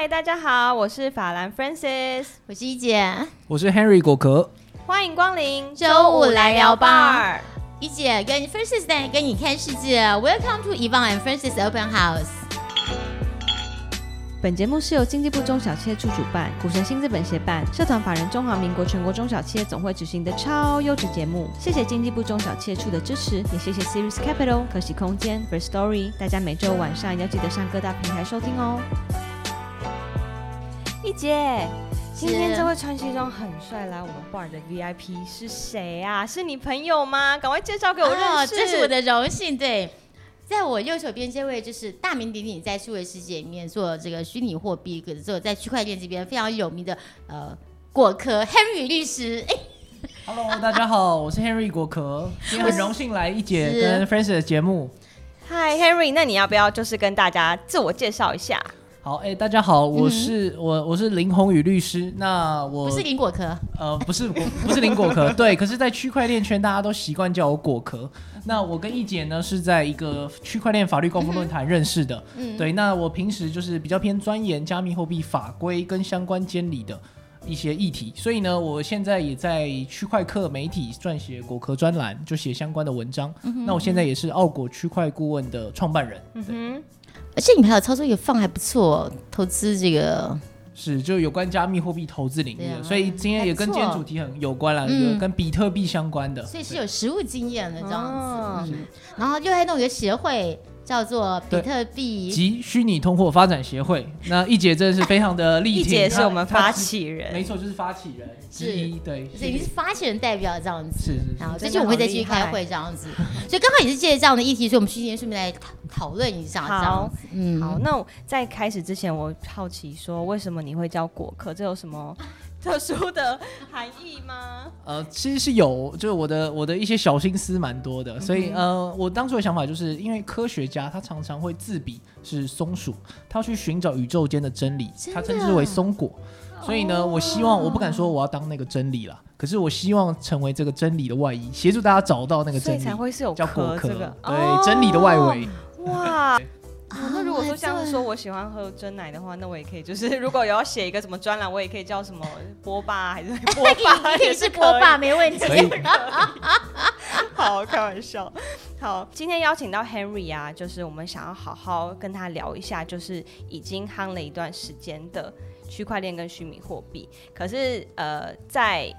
嗨，大家好，我是法兰 Francis，我是一姐，我是 Henry 果壳，欢迎光临周五来聊吧。一姐跟 Francis 带跟你看世界，Welcome to Yvonne and Francis Open House。本节目是由经济部中小企业处主办，股神新资本协办，社团法人中华民国全国中小企业总会执行的超优质节目。谢谢经济部中小企业处的支持，也谢谢 Series Capital、可喜空间、First Story。大家每周晚上要记得上各大平台收听哦。一姐，今天这位穿西装很帅来我们 bar 的 VIP 是谁啊？是你朋友吗？赶快介绍给我认识。这是我的荣幸，对。在我右手边这位就是大名鼎鼎在数位世界里面做这个虚拟货币，可是做在区块链这边非常有名的呃果壳 Henry 律师。哎，Hello，大家好，我是 Henry 果壳，今天很荣幸来一姐跟 Francis 的节目。Hi Henry，那你要不要就是跟大家自我介绍一下？好，哎，大家好，我是我我是林宏宇律师。那我不是林果壳，呃，不是不是林果壳，对。可是，在区块链圈，大家都习惯叫我果壳。那我跟易姐呢，是在一个区块链法律高峰论坛认识的。嗯，对。那我平时就是比较偏钻研加密货币法规跟相关监理的一些议题，所以呢，我现在也在区块客媒体撰写果壳专栏，就写相关的文章。那我现在也是澳果区块顾问的创办人。嗯而且你们还有操作一个放还不错，投资这个是就有关加密货币投资领域的，所以今天也跟今天主题很有关了，嗯跟比特币相关的，所以是有实物经验的这样子。然后又还弄一个协会。叫做比特币及虚拟通货发展协会。那一姐真的是非常的厉害，一姐是我们发起人，没错，就是发起人之一。对，是已经是发起人代表这样子。是是。然后最近我们会再继续开会这样子。所以刚好也是借这样的议题，所以我们今天顺便来讨论一下。好，嗯，好。那在开始之前，我好奇说，为什么你会叫果壳？这有什么？特殊的含义吗？呃，其实是有，就是我的我的一些小心思蛮多的，所以呃，我当初的想法就是因为科学家他常常会自比是松鼠，他要去寻找宇宙间的真理，他称之为松果，所以呢，我希望我不敢说我要当那个真理了，可是我希望成为这个真理的外衣，协助大家找到那个真理，才会是有叫果壳，对，真理的外围，哇。那如果说像是说我喜欢喝真奶的话，那我也可以，就是如果有要写一个什么专栏，我也可以叫什么波霸还是波霸，可以是波霸没问题。好，开玩笑。好，今天邀请到 Henry 啊，就是我们想要好好跟他聊一下，就是已经夯了一段时间的区块链跟虚拟货币。可是呃，在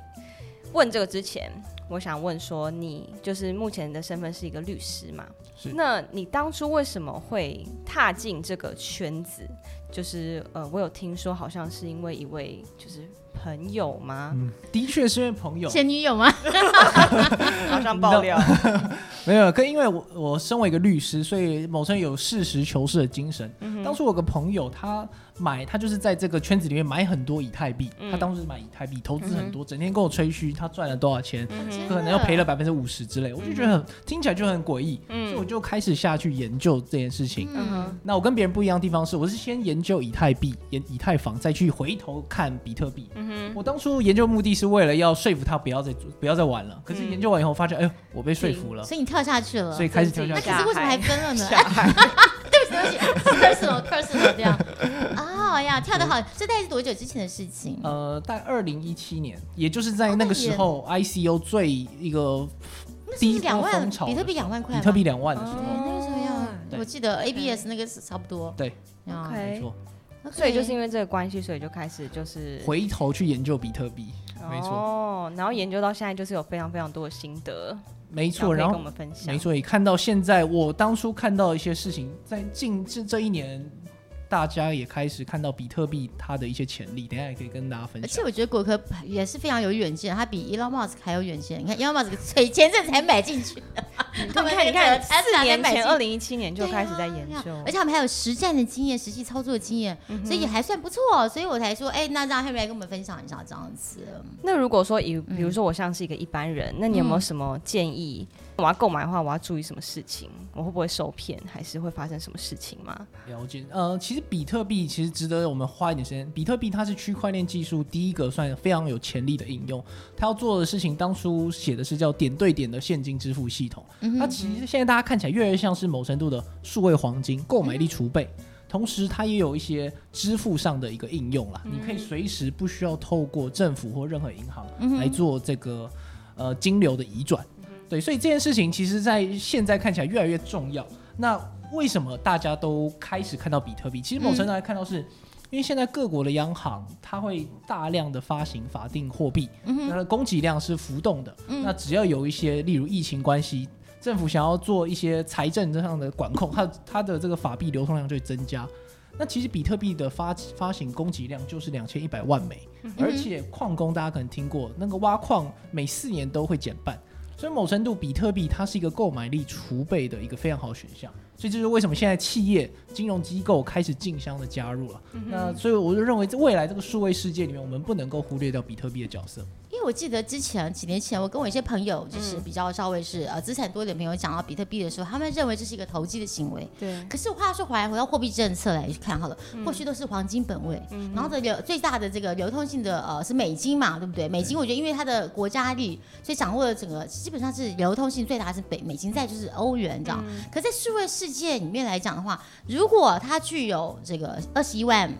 问这个之前。我想问说，你就是目前的身份是一个律师嘛？是。那你当初为什么会踏进这个圈子？就是呃，我有听说，好像是因为一位就是朋友吗？嗯，的确是因为朋友。前女友吗？马上爆料。没有，可因为我我身为一个律师，所以某程有事实求是的精神。当初我有个朋友，他。买他就是在这个圈子里面买很多以太币，他当时买以太币投资很多，整天跟我吹嘘他赚了多少钱，可能要赔了百分之五十之类，我就觉得很听起来就很诡异，所以我就开始下去研究这件事情。嗯那我跟别人不一样的地方是，我是先研究以太币、研以太坊，再去回头看比特币。我当初研究目的是为了要说服他不要再不要再玩了，可是研究完以后发现，哎呦，我被说服了，所以你跳下去了，所以开始跳下去。那可是为什么还分了呢 对不起？personal personal 这样啊呀，跳得好！这大概是多久之前的事情？呃，在二零一七年，也就是在那个时候，ICO 最一个低两万，比特币两万块，比特币两万的时候，那个时候要，我记得 ABS 那个是差不多，对，OK，没错。所以就是因为这个关系，所以就开始就是回头去研究比特币，没错。哦，然后研究到现在，就是有非常非常多的心得。没错，然后跟我们分享没错，也看到现在我当初看到一些事情，在近这这一年。大家也开始看到比特币它的一些潜力，等下也可以跟大家分享。而且我觉得果壳也是非常有远见，它比 Elon Musk 还有远见。你看 Elon Musk 前阵才买进去，他们看你看四年前，二零一七年就开始在研究，而且他们还有实战的经验、实际操作的经验，所以也还算不错。所以我才说，哎，那让 Henry 来跟我们分享一下这样子。那如果说以比如说我像是一个一般人，那你有没有什么建议？我要购买的话，我要注意什么事情？我会不会受骗，还是会发生什么事情吗？了解，呃，其实比特币其实值得我们花一点时间。比特币它是区块链技术第一个算非常有潜力的应用。它要做的事情，当初写的是叫点对点的现金支付系统。它其实现在大家看起来越来越像是某程度的数位黄金购买力储备。同时它也有一些支付上的一个应用啦，你可以随时不需要透过政府或任何银行来做这个呃金流的移转。对，所以这件事情其实在现在看起来越来越重要。那为什么大家都开始看到比特币？其实某程度来看到是。因为现在各国的央行，它会大量的发行法定货币，它的供给量是浮动的。那只要有一些，例如疫情关系，政府想要做一些财政上的管控，它它的这个法币流通量就会增加。那其实比特币的发发行供给量就是两千一百万枚，而且矿工大家可能听过，那个挖矿每四年都会减半，所以某程度比特币它是一个购买力储备的一个非常好的选项。所以这是为什么现在企业、金融机构开始竞相的加入了。那所以我就认为，在未来这个数位世界里面，我们不能够忽略掉比特币的角色。我记得之前几年前，我跟我一些朋友，就是比较稍微是呃资产多一点朋友讲到比特币的时候，他们认为这是一个投机的行为。对。可是话说回来，回到货币政策来看好了，过去都是黄金本位，然后的流最大的这个流通性的呃是美金嘛，对不对？美金我觉得因为它的国家力，所以掌握了整个基本上是流通性最大是北美金，再就是欧元，这样。可在数位世界里面来讲的话，如果它具有这个二十一万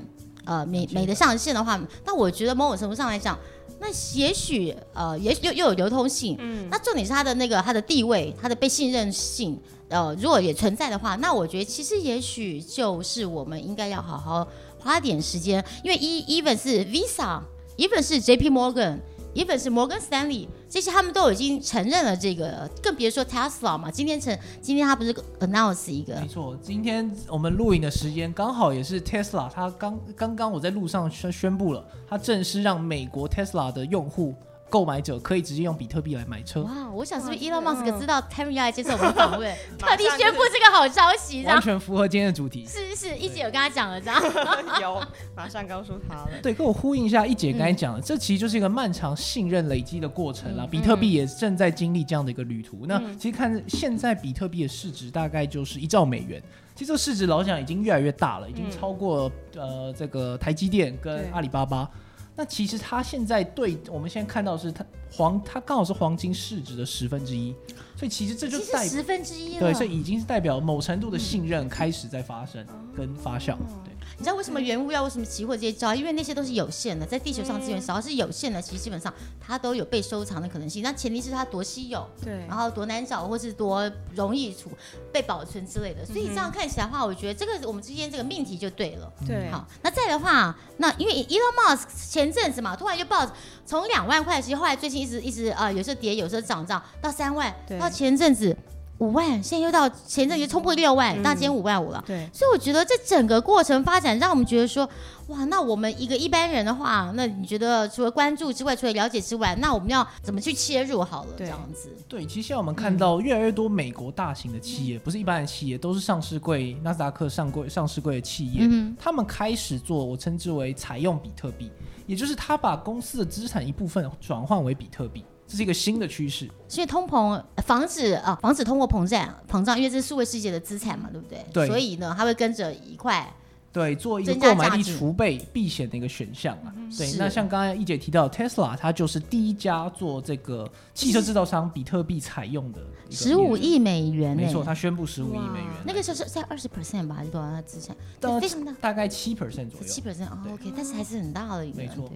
呃美美的上限的话，那我觉得某种程度上来讲。那也许呃，也许又又有流通性，嗯，那重点是它的那个它的地位，它的被信任性，呃，如果也存在的话，那我觉得其实也许就是我们应该要好好花点时间，因为一 even 是 Visa，even 是 J P Morgan，even 是摩根斯坦利，这些他们都已经承认了这个，更别说 Tesla 嘛。今天成，今天他不是 announce 一个？没错，今天我们录影的时间刚好也是 Tesla，他刚刚刚我在路上宣宣布了，他正式让美国 Tesla 的用户。购买者可以直接用比特币来买车。哇，我想是不是 Elon Musk 知道 Terry 要来接受我们的访问，特地宣布这个好消息，完全符合今天的主题。是是是，一姐有跟他讲了，这样 有马上告诉他了。对，跟我呼应一下，一姐刚才讲的，这其实就是一个漫长信任累积的过程啦。比特币也正在经历这样的一个旅途。那其实看现在比特币的市值大概就是一兆美元，其实这个市值老讲已经越来越大了，已经超过呃这个台积电跟阿里巴巴。那其实它现在对我们现在看到是它黄，它刚好是黄金市值的十分之一，所以其实这就代十分之一对，所以已经是代表某程度的信任开始在发生跟发酵，对。你知道为什么原物料、为什么期货这些招？因为那些都是有限的，在地球上资源只要是有限的，其实基本上它都有被收藏的可能性。那前提是它多稀有，对，然后多难找，或是多容易储被保存之类的。所以这样看起来的话，我觉得这个我们之间这个命题就对了。对，好，那再的话，那因为 Elon Musk 前阵子嘛，突然就报从两万块，其实后来最近一直一直啊，有时候跌，有时候涨涨到三万，到前阵子。五万，现在又到前阵子冲破六万，那今天五万五了。对，所以我觉得这整个过程发展，让我们觉得说，哇，那我们一个一般人的话，那你觉得除了关注之外，除了了解之外，那我们要怎么去切入好了？这样子。对，其实现在我们看到越来越多美国大型的企业，不是一般的企业，都是上市柜、纳斯达克上柜、上市柜的企业，他们开始做我称之为采用比特币，也就是他把公司的资产一部分转换为比特币。这是一个新的趋势，所以通膨防止啊，防止通货膨胀膨胀，因为这是数位世界的资产嘛，对不对？对。所以呢，它会跟着一块，对，做一个购买力储备避险的一个选项啊。对。那像刚才一姐提到，Tesla 它就是第一家做这个汽车制造商比特币采用的，十五亿美元，没错，它宣布十五亿美元。那个时候是在二十 percent 吧，还是多少？它资产非常大，大概七 percent 左右。七 percent 哦，OK，但是还是很大的一个。没错。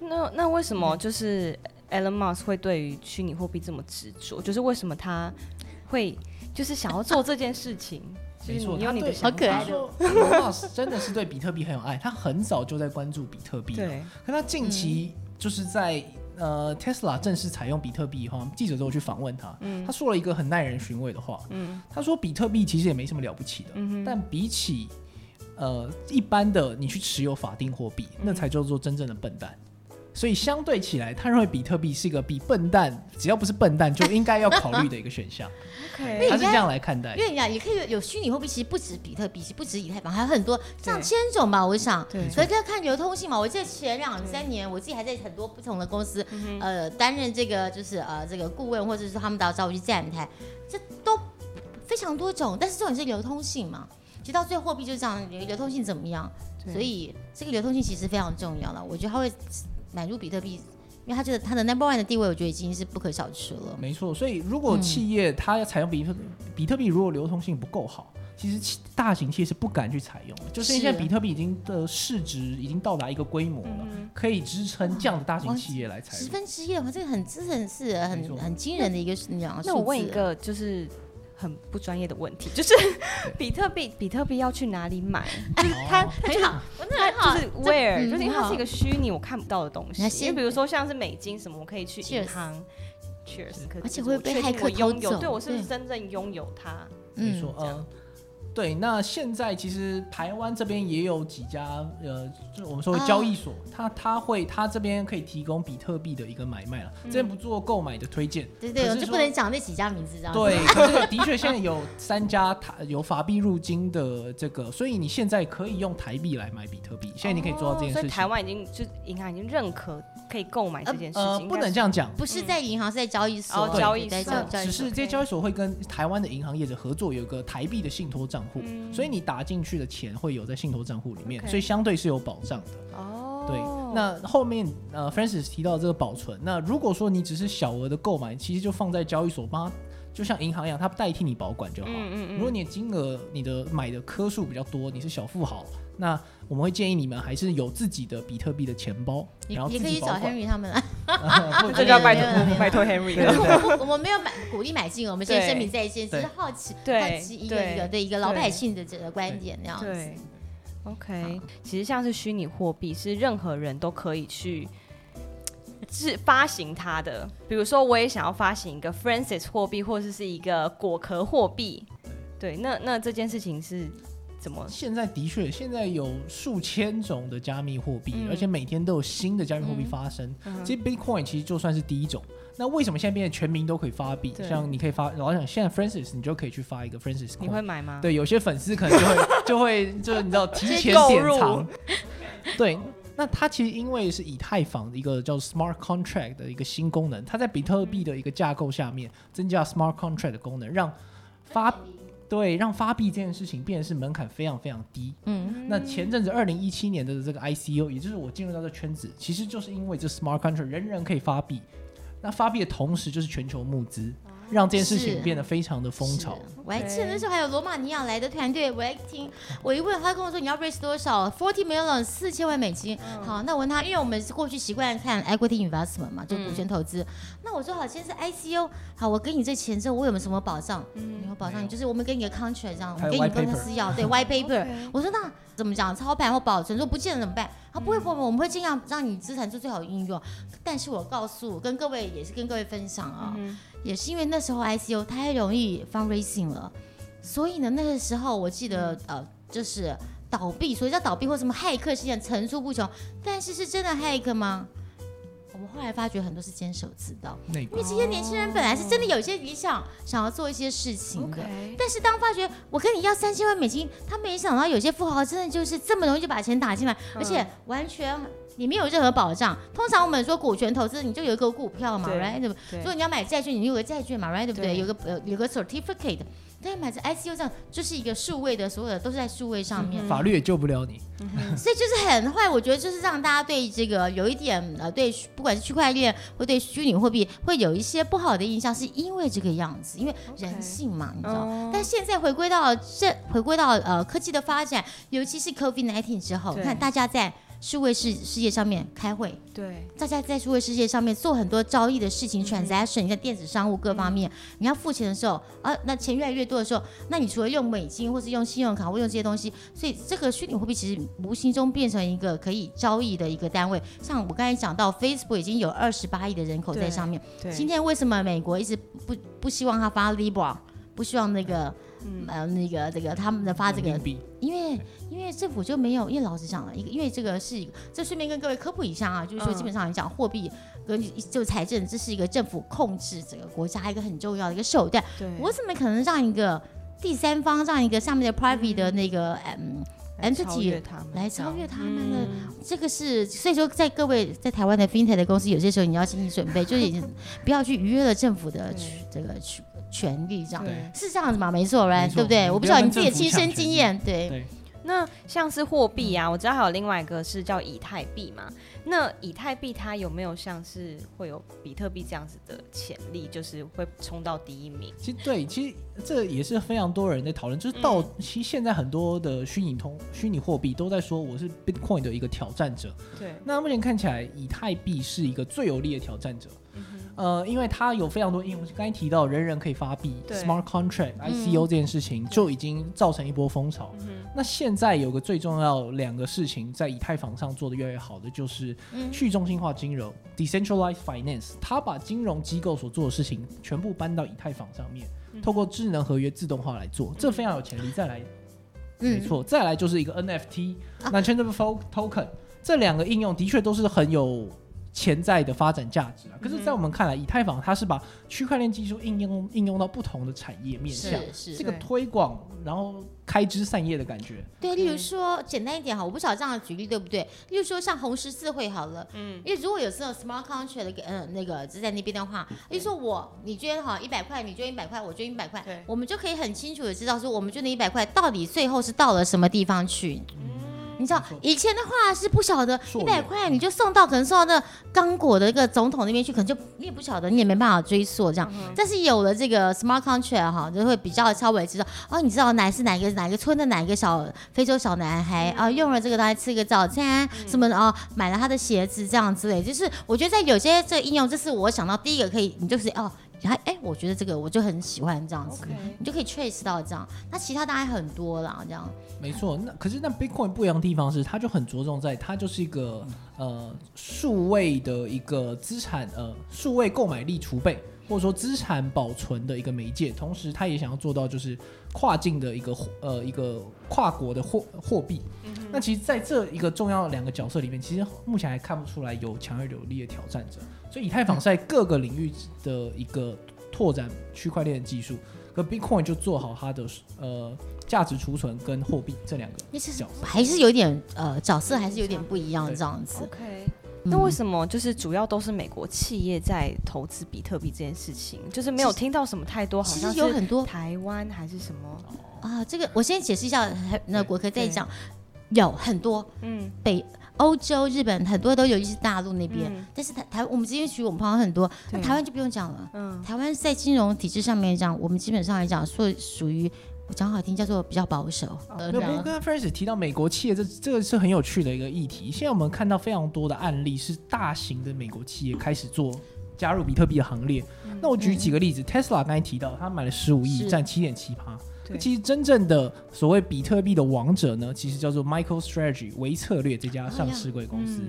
那那为什么就是？Elon Musk 会对于虚拟货币这么执着，就是为什么他会就是想要做这件事情？没错，有你的好可爱的。Elon Musk 真的是对比特币很有爱，他很早就在关注比特币。对，可他近期就是在呃 Tesla 正式采用比特币以后，记者都有去访问他，他说了一个很耐人寻味的话。嗯，他说比特币其实也没什么了不起的，但比起呃一般的你去持有法定货币，那才叫做真正的笨蛋。所以相对起来，他认为比特币是一个比笨蛋，只要不是笨蛋就应该要考虑的一个选项。OK，他是这样来看待。因为呀，也可以有虚拟货币，其实不止比特币，其实不止以太坊，还有很多上千种吧。我想，所以要看流通性嘛。我记得前两三年，我自己还在很多不同的公司，呃，担任这个就是呃这个顾问，或者是他们都要找我去站台，这都非常多种。但是重点是流通性嘛，其实到最后货币就是这样，流通性怎么样？所以这个流通性其实非常重要了。我觉得它会。买入比特币，因为他觉得他的 number one 的地位，我觉得已经是不可小觑了。没错，所以如果企业它要采用比特比特币，如果流通性不够好，其实企大型企业是不敢去采用的，就是因为现在比特币已经的市值已经到达一个规模了，嗯。可以支撑这样的大型企业来采十。分之一的话，这个很这很是很很惊人的一个那样那我问一个就是很不专业的问题，就是比特币，比特币要去哪里买？就是它，哦很好，它很好，就是 where，就是因为它是一个虚拟我看不到的东西。因那先为比如说像是美金什么，我可以去银行。Cheers，可而且我确会被骇客拥有，偷走对我是不是真正拥有它？没错，这样嗯，对。那现在其实台湾这边也有几家呃，就我们说的交易所，它它会它这边可以提供比特币的一个买卖了，这边不做购买的推荐。对对，我就不能讲那几家名字这样子。对，可是的确现在有三家台有法币入金的这个，所以你现在可以用台币来买比特币。现在你可以做到这件哦所以事情。台湾已经就银行已经认可可以购买这件事呃，情，不应该是能这样讲，不是在银行，是在交易所。哦交易所在交交易只是这些交易所会跟台湾的银行业者合作，有一个台币的信托账户，嗯所以你打进去的钱会有在信托账户里面所以相对是有保障的。哦，对，那后面呃，Francis 提到这个保存，那如果说你只是小额的购买，其实就放在交易所帮它，就像银行一样，它代替你保管就好。嗯嗯嗯如果你的金额、你的买的颗数比较多，你是小富豪，那我们会建议你们还是有自己的比特币的钱包，也然后也可以找。Henry 他们来。这叫拜托拜托 Henry 了。我们没有买鼓励买进，我们先对声明在先，只对是好奇对好奇一个对一个的一个老百姓的这个观点那样子。，OK，其实像是虚拟货币，是任何人都可以去是发行它的。比如说，我也想要发行一个 Francis 货币，或者是一个果壳货币。对，那那这件事情是怎么？现在的确，现在有数千种的加密货币，嗯而且每天都有新的加密货币发生。其实 Bitcoin 其实就算是第一种。那为什么现在变得全民都可以发币？像你可以发，老想，现在 Francis 你就可以去发一个 Francis 你会买吗？对，有些粉丝可能就会 就会就是你知道提前购入典藏，对。那它其实因为是以太坊的一个叫 Smart Contract 的一个新功能，它在比特币的一个架构下面增加 Smart Contract 的功能，让发对让发币这件事情变得是门槛非常非常低。嗯，那前阵子二零一七年的这个 ICO，也就是我进入到这圈子，其实就是因为这 Smart Contract 人人可以发币，那发币的同时就是全球募资，让这件事情是变得非常的风潮。我还记得那时候还有罗马尼亚来的团队，我还听，我一问他跟我说你要 raise 多少，forty million 四千万美金。好，那我问他，因为我们是过去习惯看 equity investment 嘛，就股权投资。那我说好，现在是 ICO，好，我给你这钱之后，我有没有什么保障？嗯有保障，就是我们给你个 contract 这样，我们给你公司要对 white paper。我说那怎么讲？操盘或保存，说不见了怎么办？他不会不会，我们会尽量让你资产做最好的运用。但是我告诉跟各位也是跟各位分享啊，也是因为那时候 I C U 太容易 fundraising 了，所以呢那个时候我记得呃就是倒闭，所以叫倒闭或什么骇客事件层出不穷。但是是真的骇客吗？我们后来发觉很多是坚守自盗，因为这些年轻人本来是真的有一些理想，想要做一些事情的。但是当发觉我跟你要三千万美金，他没想到有些富豪真的就是这么容易就把钱打进来，而且完全你没有任何保障。通常我们说股权投资，你就有一个股票嘛对，right？对不对如果你要买债券，你有个债券嘛，right？对不对？有个呃有个 certificate。但是买这 ICO 这样就是一个数位的，所有的都是在数位上面，法律也救不了你。所以就是很坏。我觉得就是让大家对这个有一点呃，对不管是区块链或对虚拟货币会有一些不好的印象，是因为这个样子，因为人性嘛，你知道。哦但现在回归到这，回归到呃科技的发展，尤其是 COVID 1 9之后，看大家在数位世世界上面开会，对，大家在数位世界上面做很多交易的事情、transaction，你看电子商务各方面，你要付钱的时候，啊，那钱越来越多的时候，那你除了用美金或是用信用卡或用这些东西，所以这个虚拟货币其实无形中变成一个可以交易的一个单位。像我刚才讲到，Facebook 已经有二十八亿的人口在上面，对，今天为什么美国一直不不希望它发 Libra，不希望那个、嗯呃那个这个他们的发这个因为因为政府就没有，因为老实讲了，一个因为这个是这顺便跟各位科普一下啊，就是说嗯。基本上来讲，货币跟就财政，这是一个政府控制整个国家一个很重要的一个手段。对，我怎么可能让一个第三方，让一个上面的 private 的那个嗯来 entity 来超越。他们的嗯。这个是，所以说在各位在台湾的 fintech 的公司，有些时候你要心理准备，就是已经 不要去逾越了政府的对。这个权权利，这样是这样子吗？没错，right，对不对？我不知道你自己的亲身经验，对对，那像是货币啊，我知道还有另外一个是叫以太币嘛。那以太币它有没有像是会有比特币这样子的潜力，就是会冲到第一名？其实对，其实这也是非常多人在讨论，就是到其实现在很多的虚拟通虚拟货币都在说我是 Bitcoin 的一个挑战者。对，那目前看起来以太币是一个最有力的挑战者。呃，因为它有非常多应用，刚才提到人人可以发币，smart contract ICO 这件事情就已经造成一波风潮。那现在有个最重要两个事情在以太坊上做的越来越好的，就是去中心化金融 （decentralized finance）。它把金融机构所做的事情全部搬到以太坊上面，透过智能合约自动化来做，这非常有潜力。再来，没错，再来就是一个 NFT（non-fungible token）。这两个应用的确都是很有。潜在的发展价值啊，可是，在我们看来，以太坊它是把区块链技术应用应用到不同的产业面向，这个推广，然后开枝散叶的感觉。对，例如说，简单一点哈，我不晓得这样的举例对不对？例如说，像红十字会好了，嗯，因为如果有时候 smart contract 的嗯那个就在那边的话，例如说我你捐哈一百块，你捐一百块，我捐一百块，我们就可以很清楚的知道说，我们捐的一百块到底最后是到了什么地方去。你知道以前的话是不晓得一百块你就送到可能送到那刚果的一个总统那边去，可能就你也不晓得，你也没办法追溯这样。但是有了这个 smart contract 哈，就会比较稍微知道哦，你知道哪是哪个哪个村的哪个小非洲小男孩啊，用了这个来吃个早餐什么的哦，买了他的鞋子这样之类。就是我觉得在有些这个应用，这是我想到第一个可以，你就是哦。然后哎，我觉得这个我就很喜欢这样子，你就可以 trace 到这样。那其他当然很多啦，这样。没错，那可是那 Bitcoin 不一样的地方是，它就很着重在它就是一个呃数位的一个资产呃数位购买力储备或者说资产保存的一个媒介，同时它也想要做到就是跨境的一个呃一个跨国的货货币。那其实在这一个重要的两个角色里面，其实目前还看不出来有强而有力的挑战者。所以以太坊在各个领域的一个拓展区块链技术，跟 Bitcoin 就做好它的呃价值储存跟货币这两个角色，还是有点呃角色还是有点不一样这样子。OK，那为什么就是主要都是美国企业在投资比特币这件事情，就是没有听到什么太多，好像有很多台湾还是什么啊？这个我先解释一下，那国科再讲，有很多嗯北。欧洲、日本很多都有，一些大陆那边，但是台台我们这边区我们朋友很多，那台湾就不用讲了。嗯，台湾在金融体制上面讲，我们基本上来讲，说属于我讲好听叫做比较保守。那不过刚刚 Francis 提到美国企业，这这个是很有趣的一个议题。现在我们看到非常多的案例，是大型的美国企业开始做加入比特币的行列。那我举几个例子，Tesla 刚才提到，他买了十五亿，占七点七趴。其实真正的所谓比特币的王者呢，其实叫做 Michael Strategy 维策略这家上市贵公司，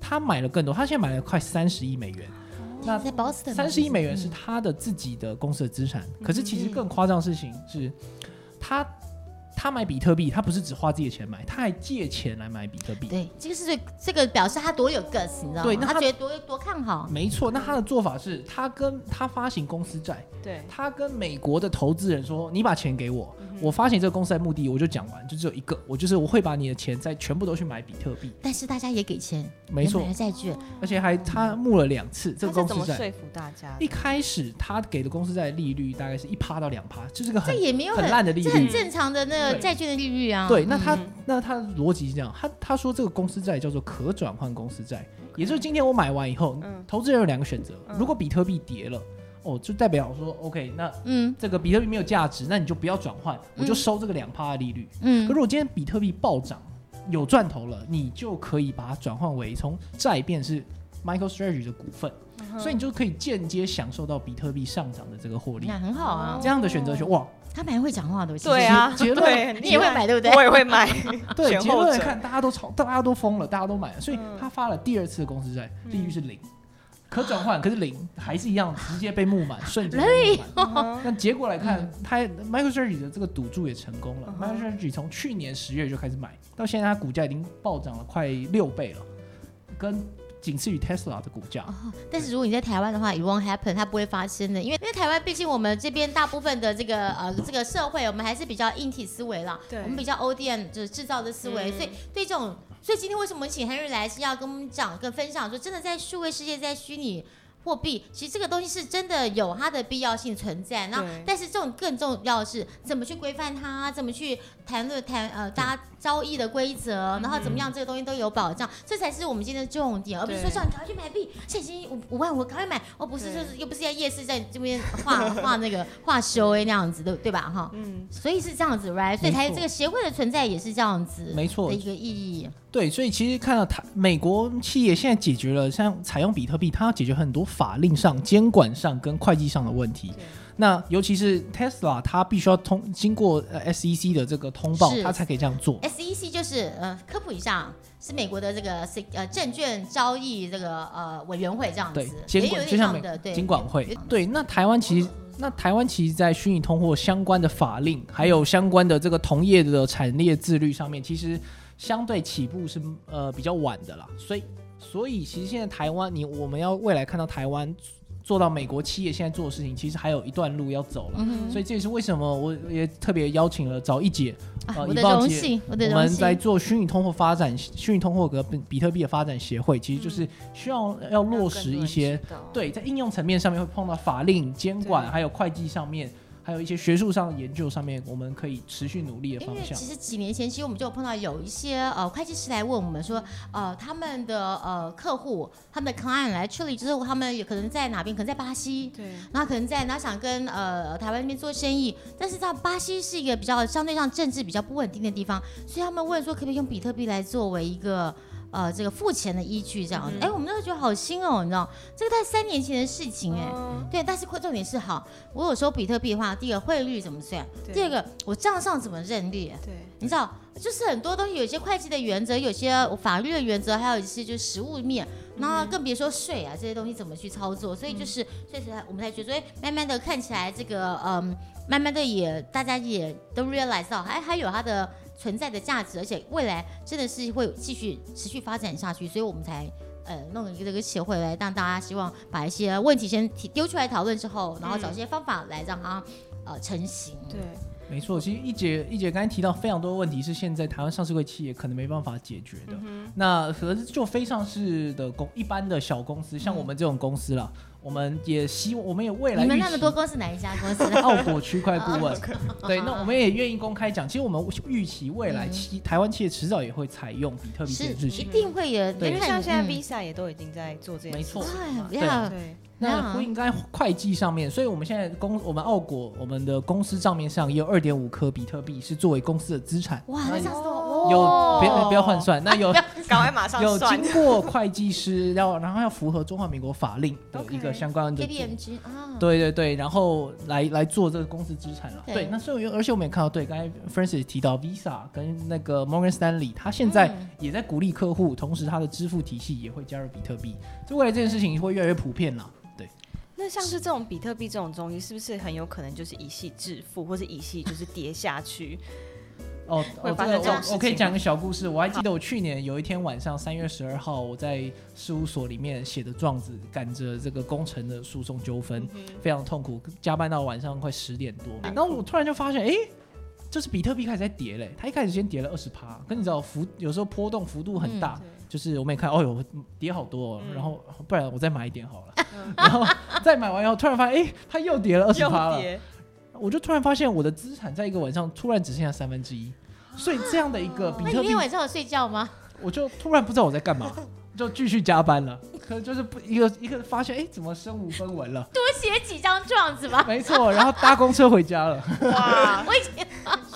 他买了更多，他现在买了快三十亿美元。那在 Boston，三十亿美元是他的自己的公司的资产。可是其实更夸张的事情是，他。他买比特币，他不是只花自己的钱买，他还借钱来买比特币。对，这个是这个表示他多有 guts，你知道吗？对，那他觉得多多看好。没错，那他的做法是他跟他发行公司债，对，他跟美国的投资人说：“你把钱给我，我发行这个公司的目的我就讲完，就只有一个，我就是我会把你的钱再全部都去买比特币。”但是大家也给钱，没错，债券，而且还他募了两次这个公司债。说服大家？一开始他给的公司债利率大概是一趴到两趴，就是个很这也没有很烂的利率，这很正常的那个债券的利率啊。对，那他那他逻辑是这样，他他说这个公司债叫做可转换公司债，也就是今天我买完以后，投资人有两个选择，如果比特币跌了，哦，就代表说 OK，那嗯，这个比特币没有价值，那你就不要转换，我就收这个两趴的利率。嗯，可如果今天比特币暴涨，有赚头了，你就可以把它转换为从债变是 Michael Strategy 的股份，所以你就可以间接享受到比特币上涨的这个获利。那很好啊，这样的选择权哇。他蛮会讲话的，对啊，结论你也会买对不对？我也会买。对，结论看大家都炒，大家都疯了，大家都买了，所以他发了第二次的公司债，利率是零，可转换可是零，还是一样，直接被募满，瞬间 募满。那结果来看，他 Michael Strategy 的这个赌注也成功了。Michael Strategy 从去年十月就开始买，到现在它股价已经暴涨了快六倍了，跟。仅次于 Tesla 的股价，但是如果你在台湾的话，it won't happen，它不会发生的，因为因为台湾毕竟我们这边大部分的这个呃这个社会，我们还是比较硬体思维啦，我们比较 ODM 就是制造的思维，所以对这种，所以今天为什么请 Henry 来是要跟我们讲跟分享，说真的在数位世界，在虚拟货币，其实这个东西是真的有它的必要性存在。那对但是这种更重要的是怎么去规范它，怎么去谈论谈呃大家交易的规则，然后怎么样这个东西都有保障，这才是我们今天的重点，而不是说叫你赶快去买币，现金五五万我赶快买，哦不是就是又不是在夜市在这边画画那个画修哎那样子，对对吧哈？嗯，所以是这样子，right？所以才这个协会的存在也是这样子，没错的一个意义。对，所以其实看到它美国企业现在解决了像采用比特币，它要解决很多法令上、监管上跟会计上的问题。那尤其是 Tesla，它必须要通经过呃 SEC 的这个通报，它才可以这样做。SEC E 就是呃科普一下，是美国的这个呃证券交易这个呃委员会这样子对，，监管就像美的对监管会有。对，那台湾其实。那台湾其实，在虚拟通货相关的法令，还有相关的这个同业的产业自律上面，其实相对起步是呃比较晚的啦。所以，所以其实现在台湾，你我们要未来看到台湾做到美国企业现在做的事情，其实还有一段路要走了。嗯所以这也是为什么我也特别邀请了找一姐，呃啊我的以报姐荣幸，我的荣我们在。做虚拟通货发展、虚拟通货和比比特币的发展协会，其实就是需要要落实一些。对，在应用层面上面会碰到法令监管，对还有会计上面，还有一些学术上的研究上面，我们可以持续努力的方向。为其实几年前，其实我们就有碰到有一些呃会计师来问我们说，呃，他们的呃客户，他们的 client 来处理之后，他们有可能在哪边？可能在巴西，对，然后可能在，然后想跟呃台湾那边做生意，但是在巴西是一个比较相对上政治比较不稳定的地方，所以他们问说可不可以用比特币来作为一个呃这个付钱的依据这样子。嗯哎、我们那时候觉得好新哦，你知道，这个在三年前的事情哎、嗯对，但是重点是好，我有收比特币的话，第一个汇率怎么算？第二个我账上怎么认率？对，你知道，就是很多东西，有些会计的原则，有些法律的原则，还有一些就是实物面，然后更别说税啊这些东西怎么去操作。所以就是，所以才我们才觉得，哎，慢慢的看起来这个，嗯，慢慢的也大家也都 realize 到，还还有它的存在的价值，而且未来真的是会继续持续发展下去，所以我们才。呃，弄一个这个协会来让大家希望把一些问题先提丢出来讨论之后，然后找一些方法来让它呃成型。对，没错，其实一姐一姐刚才提到非常多的问题是现在台湾上市会企业可能没办法解决的。那可是就非上市的公一般的小公司，像我们这种公司啦，我们也希望我们也未来你们那么多公司哪一家公司？澳国区块顾问，对，那我们也愿意公开讲。其实我们预期未来企台湾企业迟早也会采用比特币这件事情。定会有，对。因为看像现在嗯。Visa 也都已经在做这件没错。对，那不应该会计上面，所以我们现在公我们澳国我们的公司账面上也有二点五颗比特币是作为公司的资产。哇，那那这样子哦。有哦不要不要换算，那有 赶快马上有算经过会计师，要然后要符合中华民国法令的 一个相关的对对对，然后来来做这个公司资产了。对对，那所以而且我们也看到，对，刚才 Francis 提到 Visa 跟那个 Morgan Stanley，他现在嗯也在鼓励客户，同时他的支付体系也会加入比特币，所以未来这件事情会越来越普遍了。对，那像是这种比特币这种东西，是不是很有可能就是一系致富，或者一系就是跌下去？哦，会哦这个发生这种事我我可以讲个小故事，我还记得我去年有一天晚上三月十二号，我在事务所里面写的状子，赶着这个工程的诉讼纠纷，非常痛苦，加班到晚上快十点多，然后我突然就发现，哎。就是比特币开始在跌嘞，它一开始先跌了二十趴，跟你知道幅有时候波动幅度很大，嗯就是我们也看，哦哟，跌好多、哦，嗯然后不然我再买一点好了，然后再买完以后，突然发现，哎、它又跌了二十趴了，我就突然发现我的资产在一个晚上突然只剩下三分之一，所以这样的一个比那你晚上有睡觉吗？我就突然不知道我在干嘛，就继续加班了。可能就是不一个一个发现，哎、怎么身无分文了？多写几张状子吧。没错，然后搭公车回家了。哇，我以前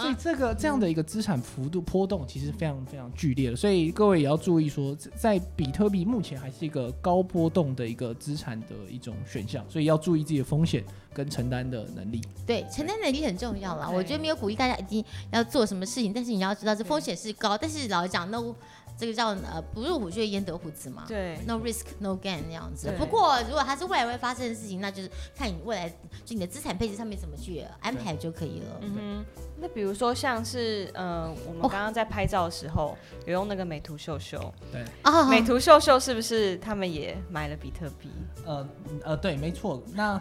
所以这个这样的一个资产幅度波动其实非常非常剧烈的，所以各位也要注意说，在比特币目前还是一个高波动的一个资产的一种选项，所以要注意自己的风险跟承担的能力。对承担能力很重要啦。我觉得没有鼓励大家一定要做什么事情，但是你要知道这风险是高，但是老实讲，no 这个叫呃不入虎穴焉得虎子嘛。对，No risk, no gain 那样子。不过，如果它是未来会发生的事情，那就是看你未来就你的资产配置上面怎么去安排就可以了。嗯哼。那比如说像是呃，我们哦刚刚在拍照的时候有用那个美图秀秀，啊美图秀秀是不是他们也买了比特币？呃呃，对，没错。那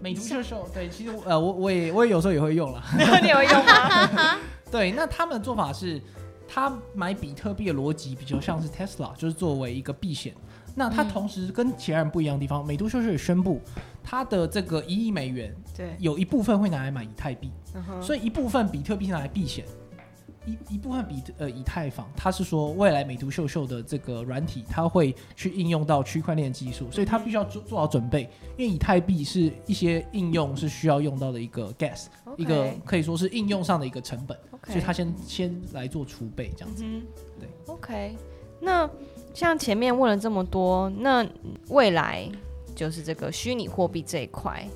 美图秀秀，对，其实呃我我也我也有时候也会用了。你会用吗？对，那他们的做法是，他买比特币的逻辑比较像是 Tesla，就是作为一个避险。那他同时跟其他人不一样的地方，美图秀秀也宣布，他的这个一亿美元对，有一部分会拿来买以太币，嗯所以一部分比特币拿来避险，一一部分比呃以太坊，它是说未来美图秀秀的这个软体，它会去应用到区块链技术，所以它必须要做做好准备，因为以太币是一些应用是需要用到的一个 gas，一个可以说是应用上的一个成本，所以它先先来做储备这样子。嗯对，OK，那像前面问了这么多，那未来就是这个虚拟货币这一块。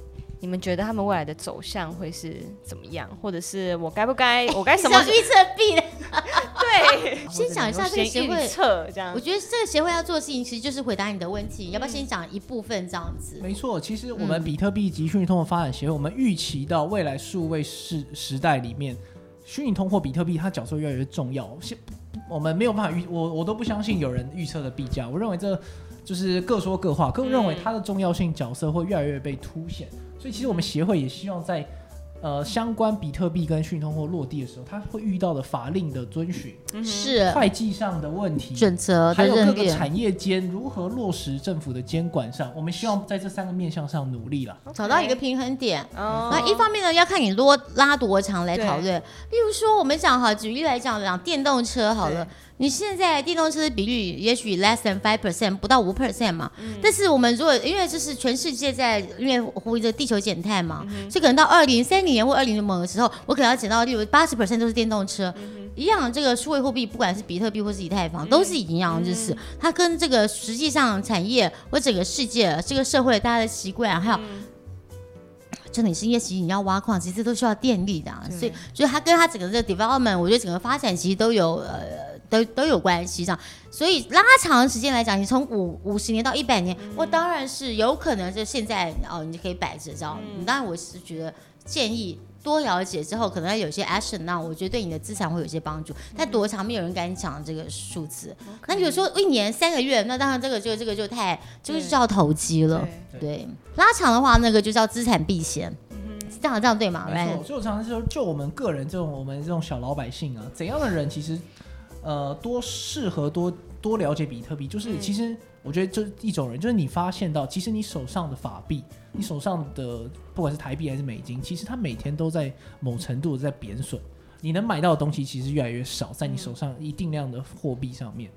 你们觉得他们未来的走向会是怎么样？或者是我该不该，我该什么？预测币的？对，先讲一下这个协会测这样我。觉得这个协会要做的事情，其实就是回答你的问题。要不要先讲一部分这样子？没错，其实我嗯们比特币及虚拟通货发展协会，我们预期到未来数位时时代里面，虚拟通货比特币它角色越来越重要。现我们没有办法预，我我都不相信有人预测的币价。我认为这就是各说各话，个人认为它的重要性角色会越来越被凸显。所以其实我们协会也希望在呃相关比特币跟讯通货落地的时候，它会遇到的法令的遵循、是会计上的问题、准则还有各。个产业间如何落实政府的监管上，我们希望在这三个面向上努力了。找到一个平衡点。哦那一方面呢，要看你多拉多长来讨论。例如说，我们讲哈，举例来讲，讲电动车好了对，你现在电动车的比率也许 less than five percent，不到五 percent 嘛。但是我们如果因为这是全世界在因为呼吁这个地球减碳嘛，所以可能到二零三零年或二零某个时候，我可能要减到例如八十 percent 都是电动车。一样，这个数位货币，不管是比特币或是以太坊，都是一样，就是它跟这个实际上产业或整个世界、这个社会大家的习惯，还有真的是因为其实你要挖矿，其实都需要电力的、啊，所以所以它跟它整个这个 development，我觉得整个发展其实都有呃都都有关系这样。所以拉长时间来讲，你从五五十年到一百年，我当然是有可能就现在哦，你就可以摆着这样。当然我是觉得建议。多了解之后，可能有些 action，那我觉得对你的资产会有些帮助。但多长，没有人敢讲这个数字。那你有时候一年三个月，那当然这个就这个就太这个就叫投机了。对对，拉长的话，那个就叫资产避险，这样这样对吗？没错，所以我常常说，就我们个人这种我们这种小老百姓啊，怎样的人其实呃多适合多多了解比特币，就是嗯其实我觉得就是一种人，就是你发现到其实你手上的法币，你手上的不管是台币还是美金，其实它每天都在某程度的在贬损。你能买到的东西其实越来越少，在你手上一定量的货币上面，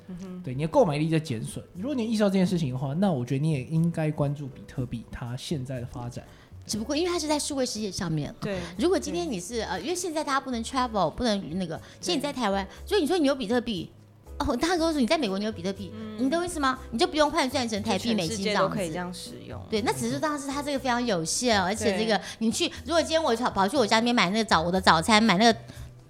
对你的购买力在减损。如果你意识到这件事情的话，那我觉得你也应该关注比特币它现在的发展。只不过因为它是在数位世界上面。对，如果今天你是呃，因为现在大家不能 travel，不能那个，现在你在台湾，所以你说你有比特币，哦，大家跟我说你在美国你有比特币，你懂我意思吗？你就不用换算成台币、美金这样子都可以这。样使用。对，那只是当时它这个非常有限，而且这个你去，如果今天我跑跑去我家那边买那个早我的早餐，买那个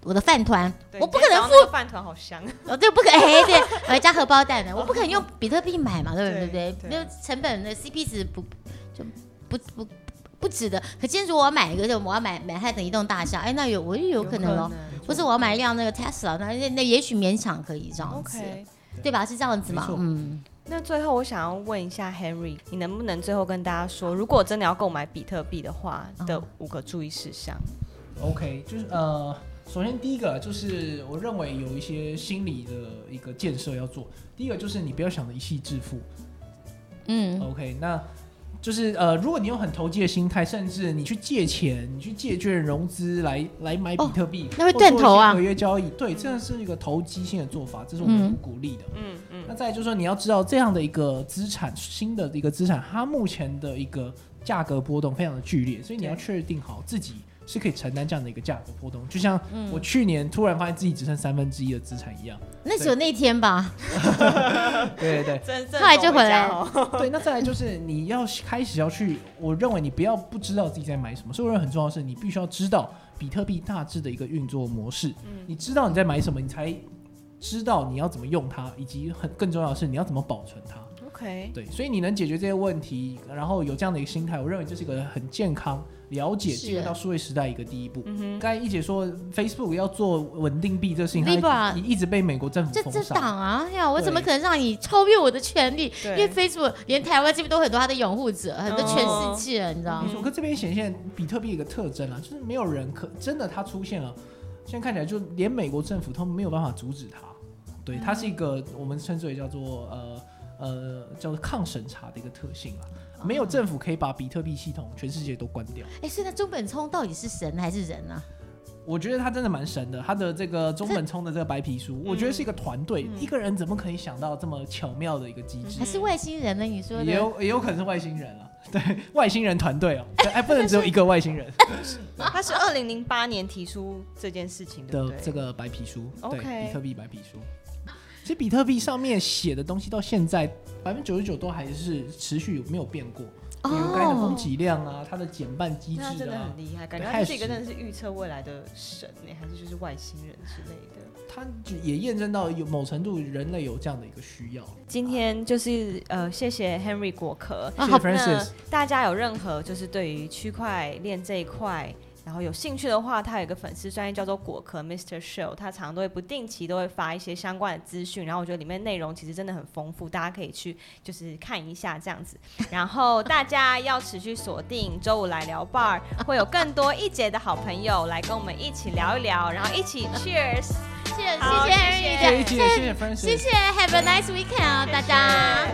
我的饭团，我不可能付饭团好香。哦，对，不可 哎，对，我还加荷包蛋呢，我不可能用 比特币买嘛，对不对？对对不对？对那成本的 CP 值不就不不不值得。可今天如果我要买一个，就我要买买它等一栋大厦，哎，那有我也有可能咯。或是我要买一辆那个 Tesla，那那那也许勉强可以这样子 OK，对吧？是这样子嘛没？错嗯，那最后我想要问一下 Henry，你能不能最后跟大家说，如果真的要购买比特币的话的五个注意事项？OK，就是呃，首先第一个就是我认为有一些心理的一个建设要做。第一个就是你不要想着一夕致富。嗯，OK，那就是呃，如果你有很投机的心态，甚至你去借钱、你去借券融资来来买比特币，那会断头啊。合约交易，对，这样是一个投机性的做法，这是我们嗯不鼓励的。嗯嗯。那再来就是说，你要知道这样的一个资产，新的一个资产，它目前的一个价格波动非常的剧烈，所以你要确定好自己是可以承担这样的一个价格波动。就像嗯我去年突然发现自己只剩三分之一的资产一样。那只有那天吧。对 对对后来就回来了。对，那再来就是你要开始要去，我认为你不要不知道自己在买什么，所以我认为很重要的是，你必须要知道比特币大致的一个运作模式。嗯你知道你在买什么，你才知道你要怎么用它，以及很更重要的是你要怎么保存它。OK，对，所以你能解决这些问题，然后有这样的一个心态，我认为这是一个很健康、了解是进入到数位时代一个第一步。嗯，刚才一姐说 Facebook 要做稳定币这个事情，它一一直被美国政府这这封杀。党啊，哎呀，我怎么可能让你超越我的权利？因为 Facebook 连台湾这边都很多他的拥护者，很多全哦世界，你知道吗？没错，可这边显现比特币一个特征啊，就是没有人可真的它出现了，现在看起来就连美国政府都没有办法阻止它。对，它是一个我们称之为叫做呃呃叫做抗审查的一个特性啊。没有政府可以把比特币系统全世界都关掉。哎，所以那中本聪到底是神还是人啊？我觉得他真的蛮神的，他的这个中本聪的这个白皮书，我觉得是一个团队，一个人怎么可以想到这么巧妙的一个机制？还是外星人呢？你说也有也有可能是外星人啊，对，外星人团队哦，哎，不能只有一个外星人。他是二零零八年提出这件事情的这个白皮书对，比特币白皮书。其实比特币上面写的东西到现在百分之九十九都还是持续没有变过。比如该的供给量啊，它的减半机制啊，真的很厉害，感觉他是一个真的是预测未来的神呢，还是就是外星人之类的？他也验证到有某程度人类有这样的一个需要。今天就是呃，谢谢 Henry 果壳，谢谢 Francis。大家有任何就是对于区块链这一块。然后有兴趣的话，他有一个粉丝专业叫做果壳 Mr. Show，他常常都会不定期都会发一些相关的资讯。然后我觉得里面内容其实真的很丰富，大家可以去就是看一下这样子。然后大家要持续锁定周五来聊 bar，会有更多一节的好朋友来跟我们一起聊一聊，然后一起 Cheers，谢谢谢谢谢谢谢谢谢谢 Have a nice weekend 啊，大家。